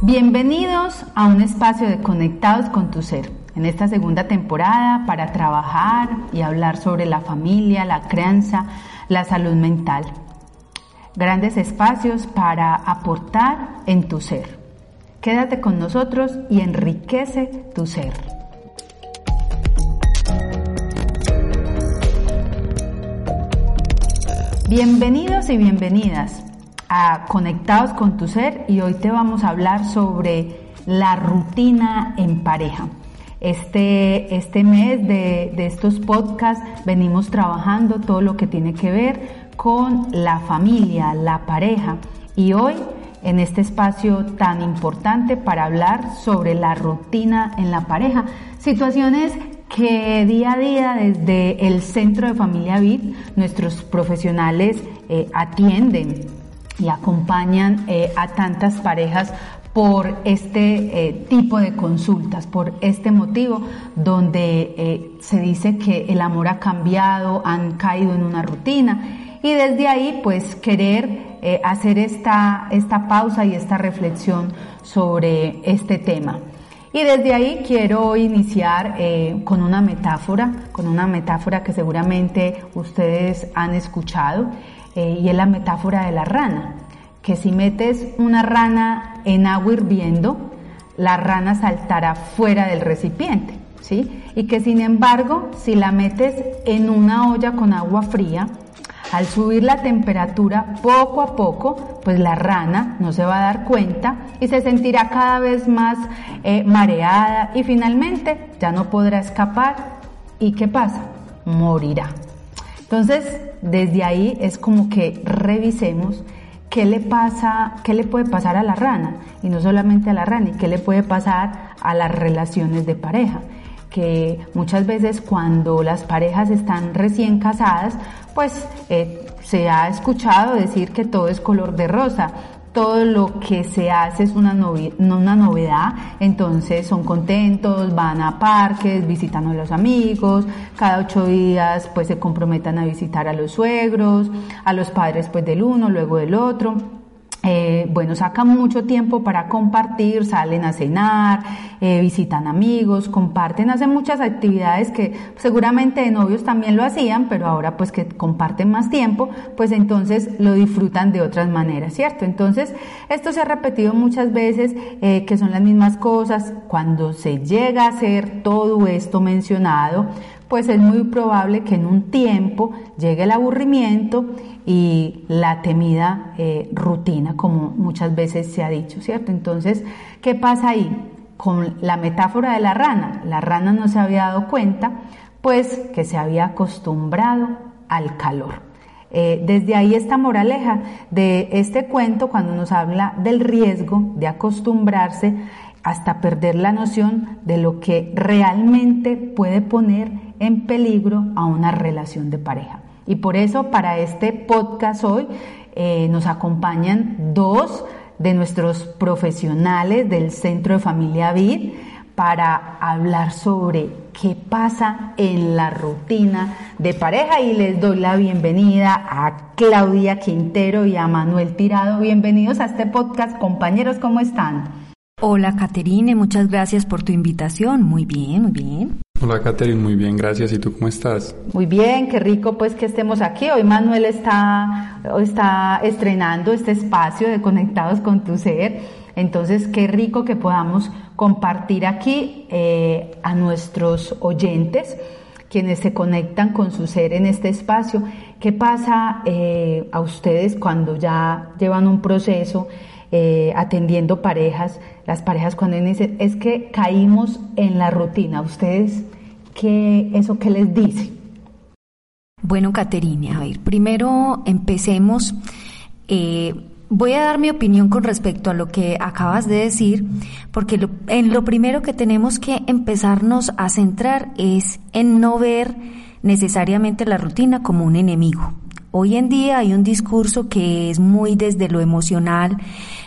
Bienvenidos a un espacio de Conectados con tu Ser. En esta segunda temporada para trabajar y hablar sobre la familia, la crianza, la salud mental. Grandes espacios para aportar en tu ser. Quédate con nosotros y enriquece tu ser. Bienvenidos y bienvenidas a Conectados con tu Ser y hoy te vamos a hablar sobre la rutina en pareja. Este, este mes de, de estos podcasts venimos trabajando todo lo que tiene que ver con la familia, la pareja y hoy en este espacio tan importante para hablar sobre la rutina en la pareja, situaciones que día a día desde el Centro de Familia VIT nuestros profesionales eh, atienden y acompañan eh, a tantas parejas por este eh, tipo de consultas, por este motivo donde eh, se dice que el amor ha cambiado, han caído en una rutina y desde ahí pues querer hacer esta, esta pausa y esta reflexión sobre este tema. Y desde ahí quiero iniciar con una metáfora, con una metáfora que seguramente ustedes han escuchado eh, y es la metáfora de la rana, que si metes una rana en agua hirviendo, la rana saltará fuera del recipiente, ¿sí? Y que sin embargo, si la metes en una olla con agua fría, al subir la temperatura poco a poco, pues la rana no se va a dar cuenta y se sentirá cada vez más eh, mareada y finalmente ya no podrá escapar. ¿Y qué pasa? Morirá. Entonces, desde ahí es como que revisemos qué le pasa, qué le puede pasar a la rana y no solamente a la rana, y qué le puede pasar a las relaciones de pareja que muchas veces cuando las parejas están recién casadas, pues eh, se ha escuchado decir que todo es color de rosa, todo lo que se hace es una, una novedad, entonces son contentos, van a parques, visitan a los amigos, cada ocho días pues se comprometan a visitar a los suegros, a los padres pues del uno, luego del otro. Eh, bueno, sacan mucho tiempo para compartir, salen a cenar, eh, visitan amigos, comparten, hacen muchas actividades que seguramente de novios también lo hacían, pero ahora pues que comparten más tiempo, pues entonces lo disfrutan de otras maneras, ¿cierto? Entonces, esto se ha repetido muchas veces, eh, que son las mismas cosas, cuando se llega a hacer todo esto mencionado, pues es muy probable que en un tiempo llegue el aburrimiento y la temida eh, rutina, como muchas veces se ha dicho, ¿cierto? Entonces, ¿qué pasa ahí? Con la metáfora de la rana, la rana no se había dado cuenta, pues que se había acostumbrado al calor. Eh, desde ahí esta moraleja de este cuento cuando nos habla del riesgo de acostumbrarse hasta perder la noción de lo que realmente puede poner en peligro a una relación de pareja. Y por eso para este podcast hoy eh, nos acompañan dos de nuestros profesionales del Centro de Familia Vid para hablar sobre qué pasa en la rutina de pareja y les doy la bienvenida a Claudia Quintero y a Manuel Tirado. Bienvenidos a este podcast, compañeros, ¿cómo están? Hola, Caterine, muchas gracias por tu invitación. Muy bien, muy bien. Hola, Caterine, muy bien, gracias. ¿Y tú cómo estás? Muy bien, qué rico pues que estemos aquí. Hoy Manuel está, está estrenando este espacio de Conectados con tu Ser. Entonces, qué rico que podamos compartir aquí eh, a nuestros oyentes quienes se conectan con su ser en este espacio. ¿Qué pasa eh, a ustedes cuando ya llevan un proceso eh, atendiendo parejas, las parejas cuando dicen, es que caímos en la rutina, ¿ustedes qué, eso qué les dice? Bueno, Caterine, a ver, primero empecemos. Eh, voy a dar mi opinión con respecto a lo que acabas de decir, porque en lo primero que tenemos que empezarnos a centrar es en no ver necesariamente la rutina como un enemigo Hoy en día hay un discurso que es muy desde lo emocional,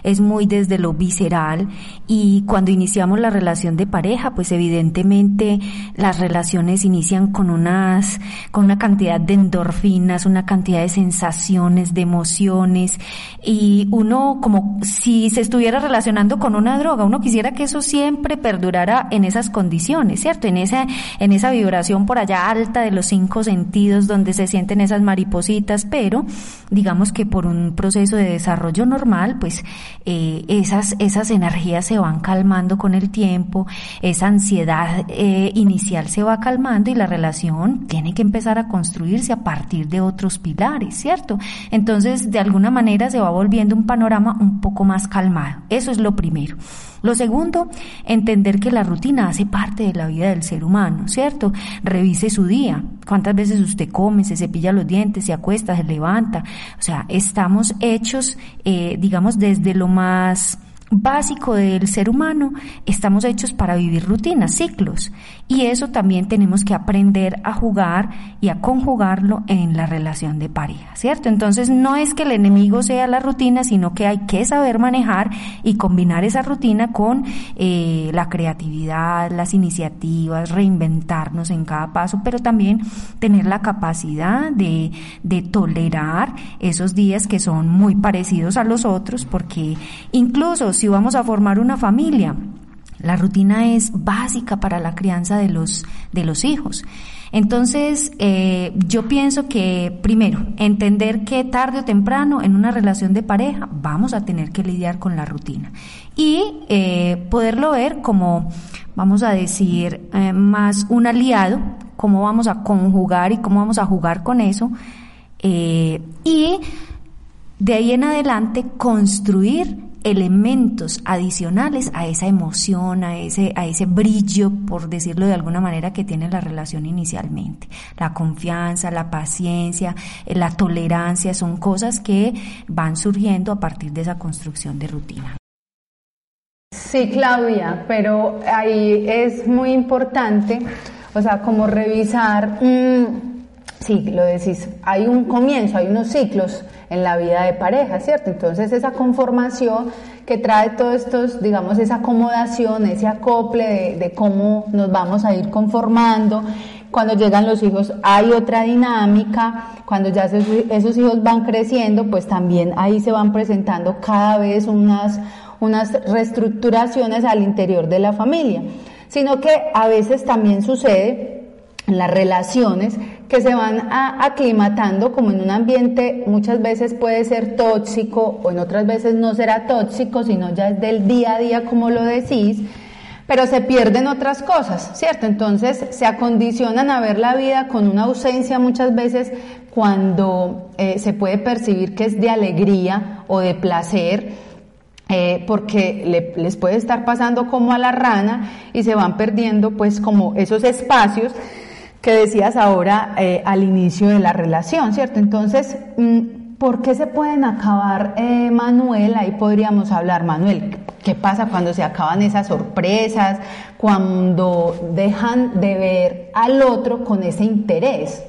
es muy desde lo visceral y cuando iniciamos la relación de pareja, pues evidentemente las relaciones inician con unas, con una cantidad de endorfinas, una cantidad de sensaciones, de emociones y uno como si se estuviera relacionando con una droga, uno quisiera que eso siempre perdurara en esas condiciones, ¿cierto? En esa, en esa vibración por allá alta de los cinco sentidos donde se sienten esas maripositas pero digamos que por un proceso de desarrollo normal, pues eh, esas, esas energías se van calmando con el tiempo, esa ansiedad eh, inicial se va calmando y la relación tiene que empezar a construirse a partir de otros pilares, ¿cierto? Entonces, de alguna manera se va volviendo un panorama un poco más calmado. Eso es lo primero. Lo segundo, entender que la rutina hace parte de la vida del ser humano, ¿cierto? Revise su día. ¿Cuántas veces usted come, se cepilla los dientes, se acuesta, se levanta? O sea, estamos hechos, eh, digamos, desde lo más básico del ser humano, estamos hechos para vivir rutinas, ciclos. Y eso también tenemos que aprender a jugar y a conjugarlo en la relación de pareja, ¿cierto? Entonces no es que el enemigo sea la rutina, sino que hay que saber manejar y combinar esa rutina con eh, la creatividad, las iniciativas, reinventarnos en cada paso, pero también tener la capacidad de, de tolerar esos días que son muy parecidos a los otros, porque incluso si vamos a formar una familia, la rutina es básica para la crianza de los, de los hijos. Entonces, eh, yo pienso que, primero, entender que tarde o temprano en una relación de pareja vamos a tener que lidiar con la rutina y eh, poderlo ver como, vamos a decir, eh, más un aliado, cómo vamos a conjugar y cómo vamos a jugar con eso y de ahí en adelante construir elementos adicionales a esa emoción, a ese, a ese brillo, por decirlo de alguna manera, que tiene la relación inicialmente. La confianza, la paciencia, eh, la tolerancia, son cosas que van surgiendo a partir de esa construcción de rutina. Sí, Claudia, pero ahí es muy importante, o sea, como revisar, mm, sí, lo decís, hay un comienzo, hay unos ciclos en la vida de pareja, ¿cierto? Entonces esa conformación que trae todos estos, digamos, esa acomodación, ese acople de, cómo nos vamos a ir conformando, cuando llegan los hijos hay otra dinámica, cuando ya esos, hijos van creciendo, pues también ahí se van presentando cada vez unas, unas reestructuraciones al interior de la familia, sino que a veces también sucede las relaciones que se van aclimatando como en un ambiente muchas veces puede ser tóxico o en otras veces no será tóxico, sino ya es del día a día como lo decís, pero se pierden otras cosas, ¿cierto? Entonces se acondicionan a ver la vida con una ausencia muchas veces cuando eh, se puede percibir que es de alegría o de placer. Eh, porque les puede estar pasando como a la rana y se van perdiendo pues como esos espacios que decías ahora eh, al inicio de la relación, ¿cierto? Entonces, mm, ¿por qué se pueden acabar, eh, Manuel? Ahí podríamos hablar, Manuel, ¿qué pasa cuando se acaban esas sorpresas, cuando dejan de ver al otro con ese interés?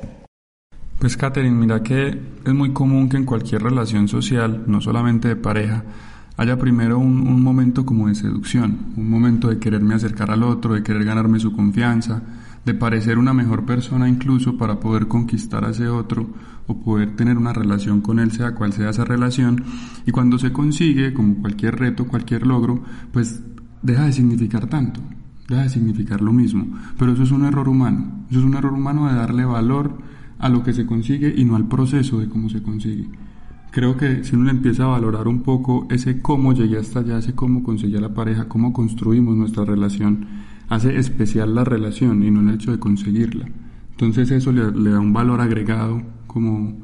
Pues Catherine, mira que es muy común que en cualquier relación social, no solamente de pareja, haya primero un, un momento como de seducción, un momento de quererme acercar al otro, de querer ganarme su confianza, de parecer una mejor persona incluso para poder conquistar a ese otro o poder tener una relación con él, sea cual sea esa relación. Y cuando se consigue, como cualquier reto, cualquier logro, pues deja de significar tanto, deja de significar lo mismo. Pero eso es un error humano, eso es un error humano de darle valor a lo que se consigue y no al proceso de cómo se consigue. Creo que si uno empieza a valorar un poco ese cómo llegué hasta allá, ese cómo conseguí a la pareja, cómo construimos nuestra relación, hace especial la relación y no el hecho de conseguirla. Entonces eso le, da un valor agregado como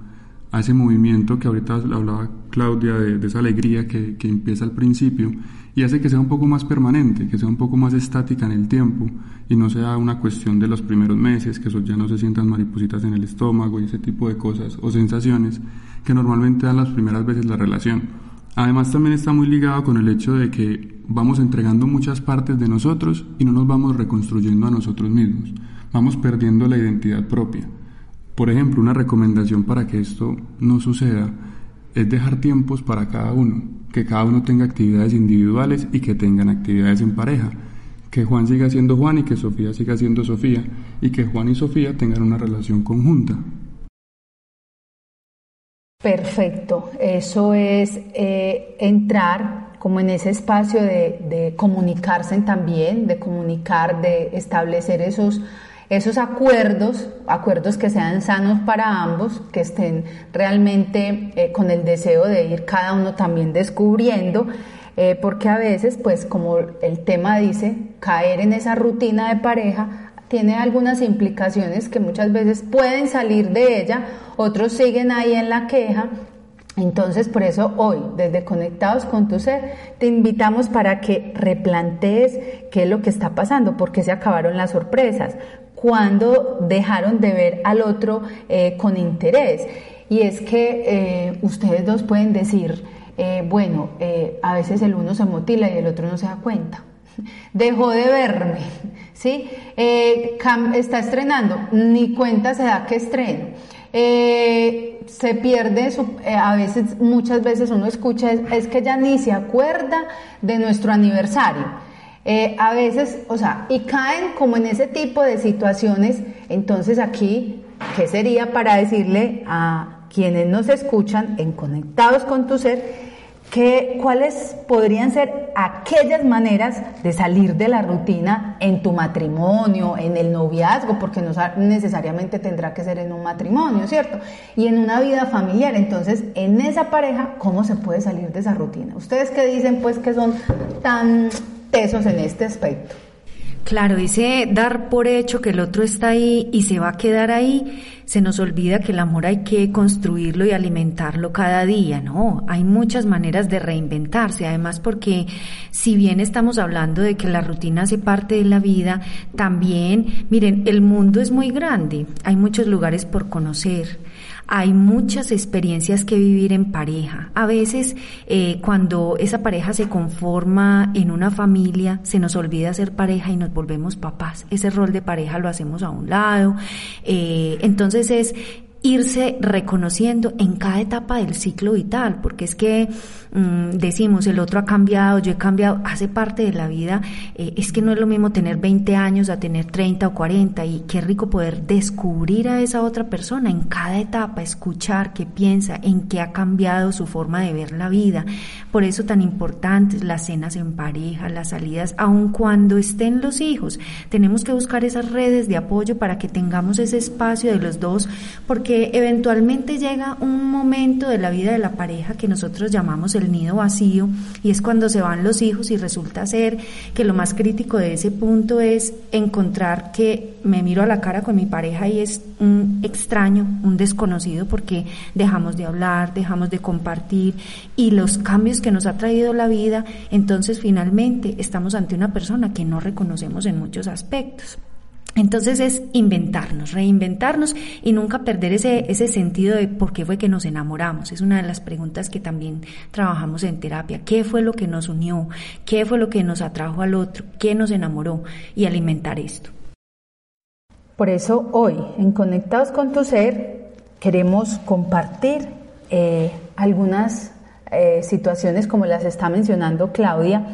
a ese movimiento que ahorita hablaba Claudia de, esa alegría que, que, empieza al principio y hace que sea un poco más permanente, que sea un poco más estática en el tiempo y no sea una cuestión de los primeros meses, que eso ya no se sientan maripositas en el estómago y ese tipo de cosas o sensaciones que normalmente dan las primeras veces la relación. Además también está muy ligado con el hecho de que vamos entregando muchas partes de nosotros y no nos vamos reconstruyendo a nosotros mismos. Vamos perdiendo la identidad propia. Por ejemplo, una recomendación para que esto no suceda es dejar tiempos para cada uno, que cada uno tenga actividades individuales y que tengan actividades en pareja, que Juan siga siendo Juan y que Sofía siga siendo Sofía, y que Juan y Sofía tengan una relación conjunta. Perfecto, eso es eh, entrar como en ese espacio de, comunicarse también, de comunicar, de establecer esos esos acuerdos, acuerdos que sean sanos para ambos, que estén realmente eh, con el deseo de ir cada uno también descubriendo, eh, porque a veces, pues como el tema dice, caer en esa rutina de pareja tiene algunas implicaciones que muchas veces pueden salir de ella, otros siguen ahí en la queja entonces, por eso hoy, desde Conectados con tu Ser, te invitamos para que replantees qué es lo que está pasando, por qué se acabaron las sorpresas, cuando dejaron de ver al otro eh, con interés. Y es que eh, ustedes dos pueden decir, eh, bueno, a veces el uno se motila y el otro no se da cuenta. Dejó de verme, ¿sí? está estrenando, ni cuenta se da que estreno. Se pierde, a veces, muchas veces uno escucha, es que ya ni se acuerda de nuestro aniversario. Eh, a veces, o sea, y caen como en ese tipo de situaciones, entonces aquí, ¿qué sería para decirle a quienes nos escuchan en Conectados con tu Ser? ¿Cuáles podrían ser aquellas maneras de salir de la rutina en tu matrimonio, en el noviazgo, porque no necesariamente tendrá que ser en un matrimonio, ¿cierto? Y en una vida familiar. Entonces, en esa pareja, ¿cómo se puede salir de esa rutina? Ustedes que dicen, pues, que son tan tesos en este aspecto. Claro, ese dar por hecho que el otro está ahí y se va a quedar ahí, se nos olvida que el amor hay que construirlo y alimentarlo cada día, ¿no? Hay muchas maneras de reinventarse, además porque si bien estamos hablando de que la rutina hace parte de la vida, también, miren, el mundo es muy grande, hay muchos lugares por conocer hay muchas experiencias que vivir en pareja. A veces eh, cuando esa pareja se conforma en una familia, se nos olvida ser pareja y nos volvemos papás. Ese rol de pareja lo hacemos a un lado. Eh, entonces es irse reconociendo en cada etapa del ciclo vital, porque es que mm, decimos el otro ha cambiado, yo he cambiado, hace parte de la vida, eh, es que no es lo mismo tener 20 años a tener 30 o 40 y qué rico poder descubrir a esa otra persona en cada etapa, escuchar qué piensa, en qué ha cambiado su forma de ver la vida. Por eso tan importantes las cenas en pareja, las salidas, aun cuando estén los hijos, tenemos que buscar esas redes de apoyo para que tengamos ese espacio de los dos, porque que eventualmente llega un momento de la vida de la pareja que nosotros llamamos el nido vacío y es cuando se van los hijos y resulta ser que lo más crítico de ese punto es encontrar que me miro a la cara con mi pareja y es un extraño, un desconocido porque dejamos de hablar, dejamos de compartir y los cambios que nos ha traído la vida, entonces finalmente estamos ante una persona que no reconocemos en muchos aspectos. Entonces es inventarnos, reinventarnos y nunca perder ese, ese sentido de por qué fue que nos enamoramos. Es una de las preguntas que también trabajamos en terapia. ¿Qué fue lo que nos unió? ¿Qué fue lo que nos atrajo al otro? ¿Qué nos enamoró? Y alimentar esto. Por eso hoy en Conectados con tu Ser queremos compartir eh, algunas eh, situaciones como las está mencionando Claudia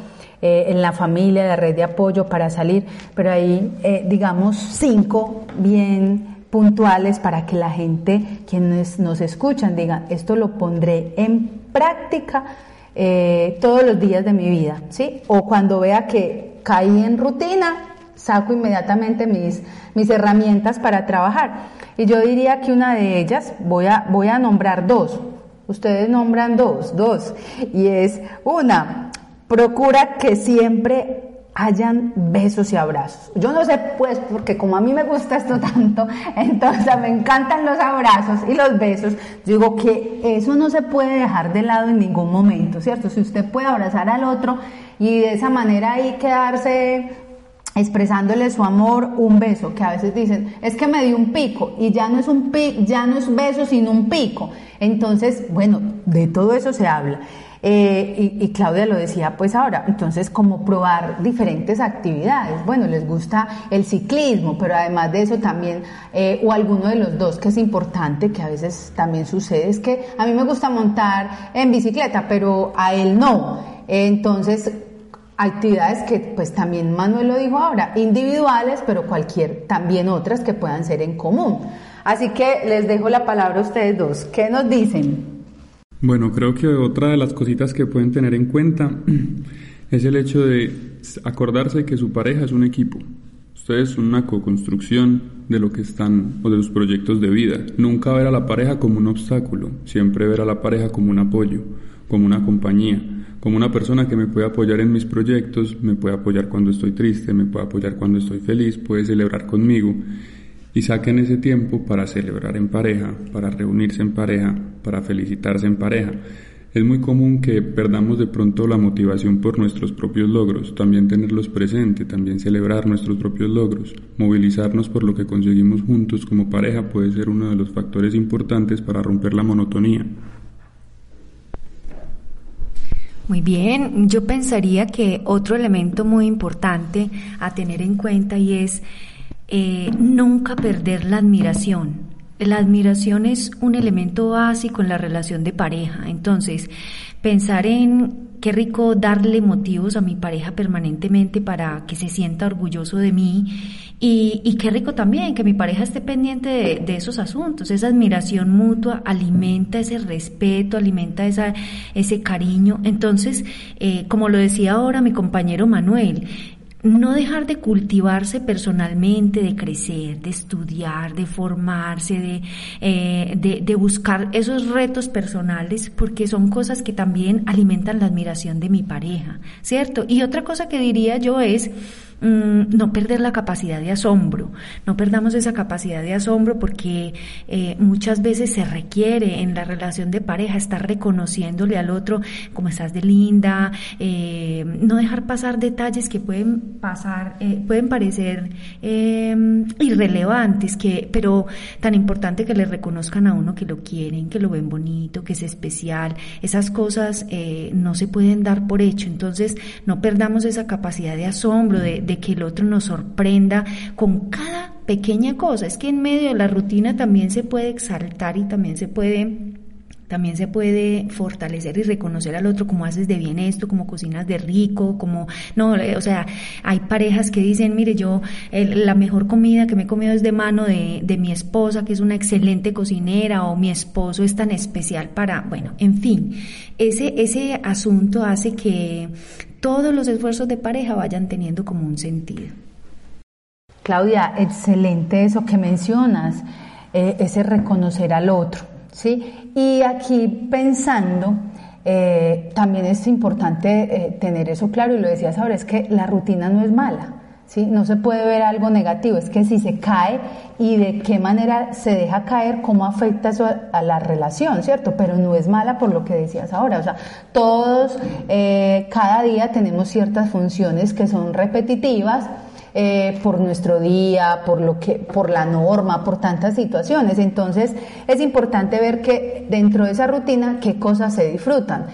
eh, en la familia, la red de apoyo para salir, pero ahí eh, digamos cinco bien puntuales para que la gente, quienes nos escuchan, digan, esto lo pondré en práctica eh, todos los días de mi vida, ¿sí? O cuando vea que caí en rutina, saco inmediatamente mis, mis herramientas para trabajar. Y yo diría que una de ellas, voy a, voy a nombrar dos, ustedes nombran dos, dos, y es una, procura que siempre hayan besos y abrazos. Yo no sé, pues, porque como a mí me gusta esto tanto, entonces me encantan los abrazos y los besos, digo que eso no se puede dejar de lado en ningún momento, ¿cierto? Si usted puede abrazar al otro y de esa manera ahí quedarse expresándole su amor, un beso, que a veces dicen, es que me dio un pico y ya no es un pico, ya no es beso sino un pico. Entonces, bueno, de todo eso se habla. Eh, y, Claudia lo decía pues ahora, entonces como probar diferentes actividades. Bueno, les gusta el ciclismo, pero además de eso también, eh, o alguno de los dos que es importante, que a veces también sucede, es que a mí me gusta montar en bicicleta, pero a él no. Entonces, actividades que pues también Manuel lo dijo ahora, individuales, pero cualquier, también otras que puedan ser en común. Así que les dejo la palabra a ustedes dos. ¿Qué nos dicen? Bueno, creo que otra de las cositas que pueden tener en cuenta es el hecho de acordarse que su pareja es un equipo. Ustedes son una co-construcción de lo que están o de los proyectos de vida. Nunca ver a la pareja como un obstáculo, siempre ver a la pareja como un apoyo, como una compañía, como una persona que me puede apoyar en mis proyectos, me puede apoyar cuando estoy triste, me puede apoyar cuando estoy feliz, puede celebrar conmigo y saquen ese tiempo para celebrar en pareja, para reunirse en pareja, para felicitarse en pareja. Es muy común que perdamos de pronto la motivación por nuestros propios logros, también tenerlos presentes, también celebrar nuestros propios logros, movilizarnos por lo que conseguimos juntos como pareja puede ser uno de los factores importantes para romper la monotonía. Muy bien, yo pensaría que otro elemento muy importante a tener en cuenta y es eh, nunca perder la admiración. La admiración es un elemento básico en la relación de pareja. Entonces, pensar en qué rico darle motivos a mi pareja permanentemente para que se sienta orgulloso de mí y, qué rico también que mi pareja esté pendiente de, esos asuntos. Esa admiración mutua alimenta ese respeto, alimenta esa, ese cariño. Entonces, eh, como lo decía ahora mi compañero Manuel, no dejar de cultivarse personalmente, de crecer, de estudiar, de formarse, de, eh, de, de, buscar esos retos personales, porque son cosas que también alimentan la admiración de mi pareja, ¿cierto? Y otra cosa que diría yo es, Mm, no perder la capacidad de asombro, no perdamos esa capacidad de asombro porque eh, muchas veces se requiere en la relación de pareja estar reconociéndole al otro como estás de linda, eh, no dejar pasar detalles que pueden pasar, eh, pueden parecer irrelevantes, que, pero tan importante que le reconozcan a uno que lo quieren, que lo ven bonito, que es especial, esas cosas no se pueden dar por hecho, entonces no perdamos esa capacidad de asombro, de de que el otro nos sorprenda con cada pequeña cosa. Es que en medio de la rutina también se puede exaltar y también se puede también se puede fortalecer y reconocer al otro como haces de bien esto, como cocinas de rico, como no, o sea, hay parejas que dicen, mire, yo la mejor comida que me he comido es de mano de, de mi esposa, que es una excelente cocinera, o mi esposo es tan especial para, bueno, en fin, ese, ese asunto hace que todos los esfuerzos de pareja vayan teniendo como un sentido. Claudia, excelente eso que mencionas, eh, ese reconocer al otro, ¿sí? Y aquí pensando, eh, también es importante eh, tener eso claro, y lo decías ahora, es que la rutina no es mala. ¿sí? No se puede ver algo negativo, es que si se cae y de qué manera se deja caer, cómo afecta eso a, la relación, ¿cierto? Pero no es mala por lo que decías ahora, o sea, todos eh, cada día tenemos ciertas funciones que son repetitivas, eh, por nuestro día, por lo que, por la norma, por tantas situaciones. Entonces es importante ver que dentro de esa rutina qué cosas se disfrutan.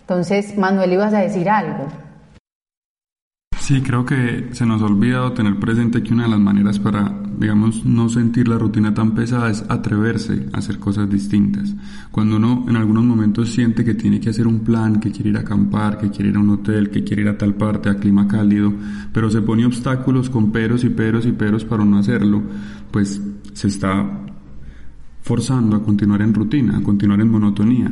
Entonces, Manuel, ibas a decir algo. Sí, creo que se nos ha olvidado tener presente que una de las maneras para, digamos, no sentir la rutina tan pesada es atreverse a hacer cosas distintas. Cuando uno en algunos momentos siente que tiene que hacer un plan, que quiere ir a acampar, que quiere ir a un hotel, que quiere ir a tal parte, a clima cálido, pero se pone obstáculos con peros y peros y peros para no hacerlo, pues se está forzando a continuar en rutina, a continuar en monotonía.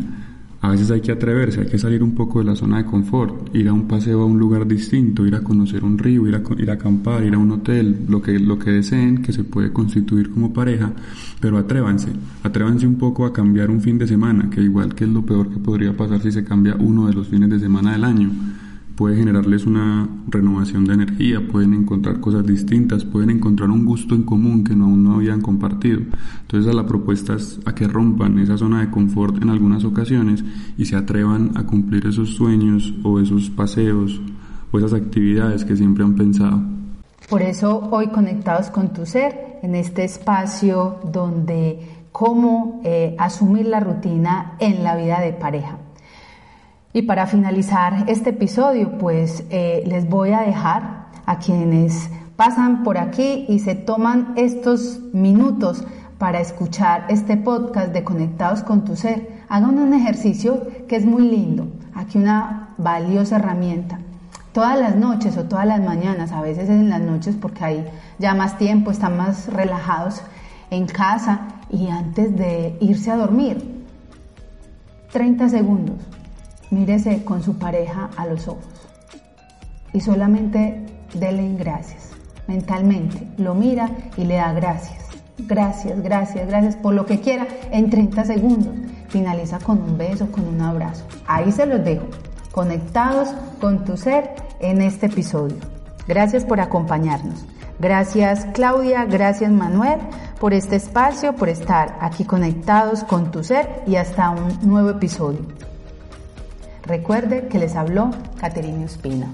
A veces hay que atreverse, hay que salir un poco de la zona de confort, ir a un paseo a un lugar distinto, ir a conocer un río, ir a, ir a acampar, ir a un hotel, lo que, lo que deseen, que se puede constituir como pareja, pero atrévanse, atrévanse un poco a cambiar un fin de semana, que igual que es lo peor que podría pasar si se cambia uno de los fines de semana del año puede generarles una renovación de energía, pueden encontrar cosas distintas, pueden encontrar un gusto en común que no, aún no habían compartido. Entonces la propuesta es a que rompan esa zona de confort en algunas ocasiones y se atrevan a cumplir esos sueños o esos paseos o esas actividades que siempre han pensado. Por eso hoy conectados con tu ser, en este espacio donde cómo eh, asumir la rutina en la vida de pareja. Y para finalizar este episodio, pues eh, les voy a dejar a quienes pasan por aquí y se toman estos minutos para escuchar este podcast de Conectados con tu Ser. Hagan un ejercicio que es muy lindo. Aquí una valiosa herramienta. Todas las noches o todas las mañanas, a veces es en las noches porque hay ya más tiempo, están más relajados en casa y antes de irse a dormir, 30 segundos, mírese con su pareja a los ojos y solamente dele gracias. Mentalmente lo mira y le da gracias. Gracias, gracias, gracias por lo que quiera en 30 segundos. Finaliza con un beso, con un abrazo. Ahí se los dejo, conectados con tu ser en este episodio. Gracias por acompañarnos. Gracias Claudia, gracias Manuel por este espacio, por estar aquí conectados con tu ser y hasta un nuevo episodio. Recuerde que les habló Caterina Espina.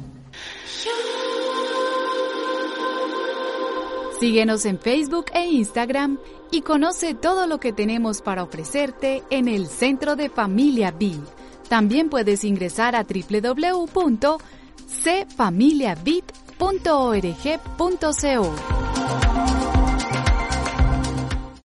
Síguenos en Facebook e Instagram y conoce todo lo que tenemos para ofrecerte en el Centro de Familia B. También puedes ingresar a www.cfamiliabit.org.co.